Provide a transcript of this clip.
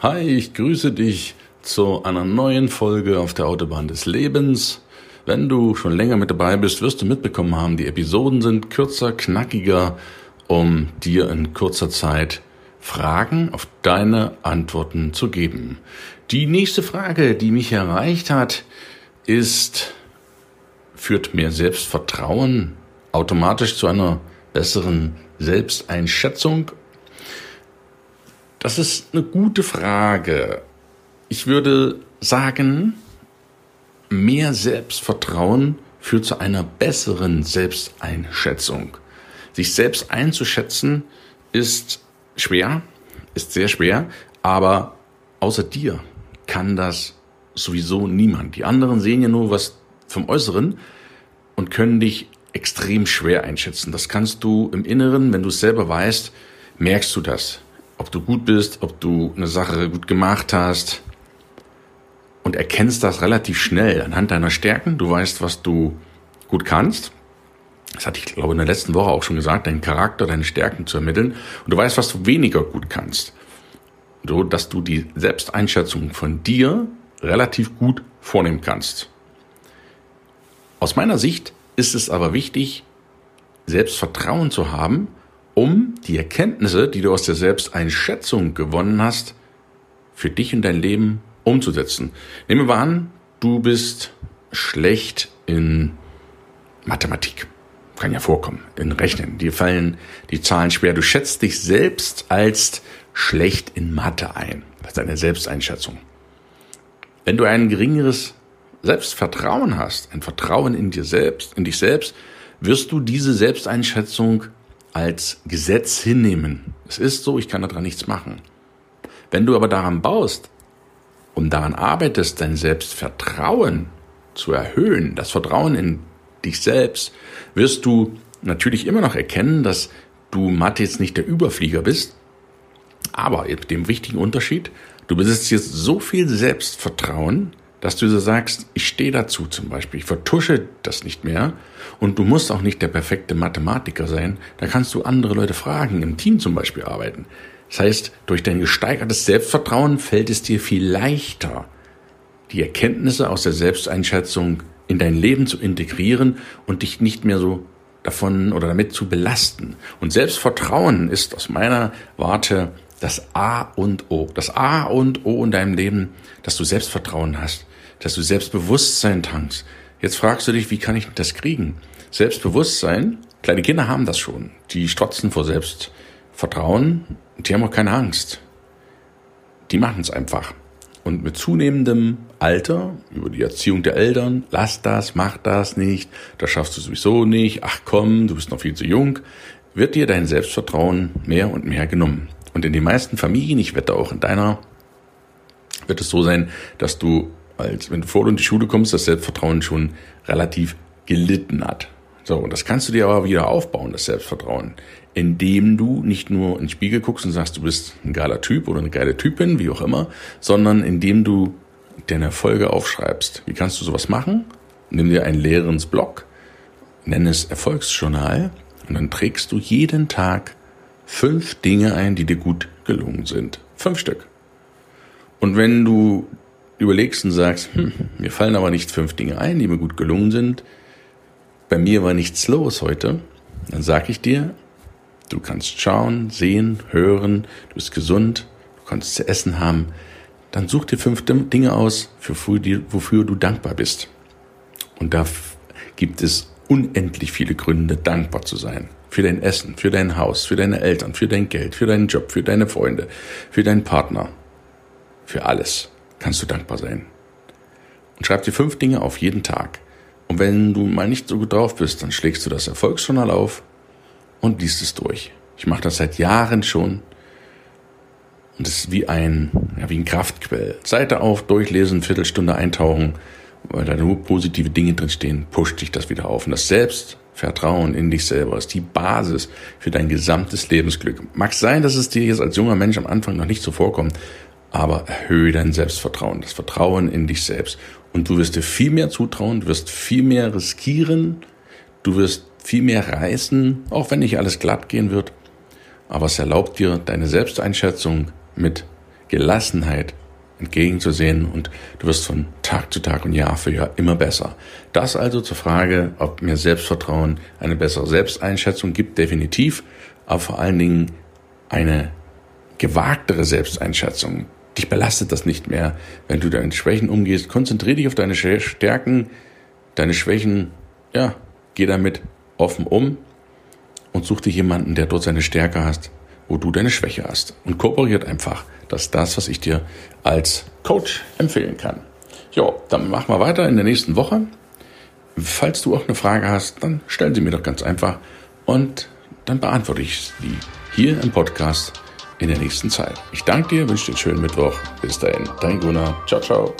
Hi, ich grüße dich zu einer neuen Folge auf der Autobahn des Lebens. Wenn du schon länger mit dabei bist, wirst du mitbekommen haben, die Episoden sind kürzer, knackiger, um dir in kurzer Zeit Fragen auf deine Antworten zu geben. Die nächste Frage, die mich erreicht hat, ist, führt mehr Selbstvertrauen automatisch zu einer besseren Selbsteinschätzung? Das ist eine gute Frage. Ich würde sagen, mehr Selbstvertrauen führt zu einer besseren Selbsteinschätzung. Sich selbst einzuschätzen ist schwer, ist sehr schwer, aber außer dir kann das sowieso niemand. Die anderen sehen ja nur was vom Äußeren und können dich extrem schwer einschätzen. Das kannst du im Inneren, wenn du es selber weißt, merkst du das. Ob du gut bist, ob du eine Sache gut gemacht hast und erkennst das relativ schnell anhand deiner Stärken. Du weißt, was du gut kannst. Das hatte ich, glaube in der letzten Woche auch schon gesagt, deinen Charakter, deine Stärken zu ermitteln. Und du weißt, was du weniger gut kannst. So, dass du die Selbsteinschätzung von dir relativ gut vornehmen kannst. Aus meiner Sicht ist es aber wichtig, Selbstvertrauen zu haben, um die Erkenntnisse, die du aus der Selbsteinschätzung gewonnen hast, für dich in dein Leben umzusetzen. Nehmen wir an, du bist schlecht in Mathematik. Kann ja vorkommen, in Rechnen. Dir fallen die Zahlen schwer. Du schätzt dich selbst als schlecht in Mathe ein. Das ist deine Selbsteinschätzung. Wenn du ein geringeres Selbstvertrauen hast, ein Vertrauen in dir selbst, in dich selbst, wirst du diese Selbsteinschätzung als Gesetz hinnehmen. Es ist so, ich kann daran nichts machen. Wenn du aber daran baust und daran arbeitest, dein Selbstvertrauen zu erhöhen, das Vertrauen in dich selbst, wirst du natürlich immer noch erkennen, dass du Mathe jetzt nicht der Überflieger bist, aber mit dem wichtigen Unterschied, du besitzt jetzt so viel Selbstvertrauen, dass du so sagst, ich stehe dazu zum Beispiel, ich vertusche das nicht mehr und du musst auch nicht der perfekte Mathematiker sein, da kannst du andere Leute fragen, im Team zum Beispiel arbeiten. Das heißt, durch dein gesteigertes Selbstvertrauen fällt es dir viel leichter, die Erkenntnisse aus der Selbsteinschätzung in dein Leben zu integrieren und dich nicht mehr so davon oder damit zu belasten. Und Selbstvertrauen ist aus meiner Warte das A und O. Das A und O in deinem Leben, dass du Selbstvertrauen hast, dass du Selbstbewusstsein tankst. Jetzt fragst du dich, wie kann ich das kriegen? Selbstbewusstsein, kleine Kinder haben das schon. Die strotzen vor Selbstvertrauen, die haben auch keine Angst. Die machen es einfach. Und mit zunehmendem Alter, über die Erziehung der Eltern, lass das, mach das nicht, das schaffst du sowieso nicht, ach komm, du bist noch viel zu jung, wird dir dein Selbstvertrauen mehr und mehr genommen. Und in den meisten Familien, ich wette auch in deiner, wird es so sein, dass du, als wenn du vor in die Schule kommst, das Selbstvertrauen schon relativ gelitten hat. So, und das kannst du dir aber wieder aufbauen, das Selbstvertrauen, indem du nicht nur in den Spiegel guckst und sagst, du bist ein geiler Typ oder eine geile Typin, wie auch immer, sondern indem du deine Erfolge aufschreibst. Wie kannst du sowas machen? Nimm dir einen leeren Block, nenn es Erfolgsjournal und dann trägst du jeden Tag fünf Dinge ein, die dir gut gelungen sind. Fünf Stück. Und wenn du überlegst und sagst, hm, mir fallen aber nicht fünf Dinge ein, die mir gut gelungen sind, bei mir war nichts los heute, dann sag ich dir, du kannst schauen, sehen, hören, du bist gesund, du kannst zu essen haben, dann such dir fünf Dinge aus, wofür du dankbar bist. Und da gibt es unendlich viele Gründe, dankbar zu sein. Für dein Essen, für dein Haus, für deine Eltern, für dein Geld, für deinen Job, für deine Freunde, für deinen Partner. Für alles kannst du dankbar sein. Und schreib dir fünf Dinge auf jeden Tag. Und wenn du mal nicht so gut drauf bist, dann schlägst du das Erfolgsjournal auf und liest es durch. Ich mache das seit Jahren schon. Und es ist wie ein, ja, wie ein Kraftquell. Seite auf, durchlesen, Viertelstunde eintauchen, weil da nur positive Dinge drinstehen, pusht dich das wieder auf. Und das Selbst Vertrauen in dich selber ist die Basis für dein gesamtes Lebensglück. Mag sein, dass es dir jetzt als junger Mensch am Anfang noch nicht so vorkommt, aber erhöhe dein Selbstvertrauen, das Vertrauen in dich selbst. Und du wirst dir viel mehr zutrauen, du wirst viel mehr riskieren, du wirst viel mehr reißen, auch wenn nicht alles glatt gehen wird. Aber es erlaubt dir, deine Selbsteinschätzung mit Gelassenheit entgegenzusehen und du wirst von Tag zu Tag und Jahr für Jahr immer besser. Das also zur Frage, ob mir Selbstvertrauen eine bessere Selbsteinschätzung gibt, definitiv, aber vor allen Dingen eine gewagtere Selbsteinschätzung. Dich belastet das nicht mehr, wenn du deinen Schwächen umgehst. Konzentriere dich auf deine Stärken, deine Schwächen, ja, geh damit offen um und such dir jemanden, der dort seine Stärke hast, wo du deine Schwäche hast. Und kooperiert einfach. Das ist das, was ich dir als Coach empfehlen kann. Jo, dann machen wir weiter in der nächsten Woche. Falls du auch eine Frage hast, dann stell sie mir doch ganz einfach und dann beantworte ich sie hier im Podcast in der nächsten Zeit. Ich danke dir, wünsche dir einen schönen Mittwoch. Bis dahin, dein Gunnar. Ciao, ciao.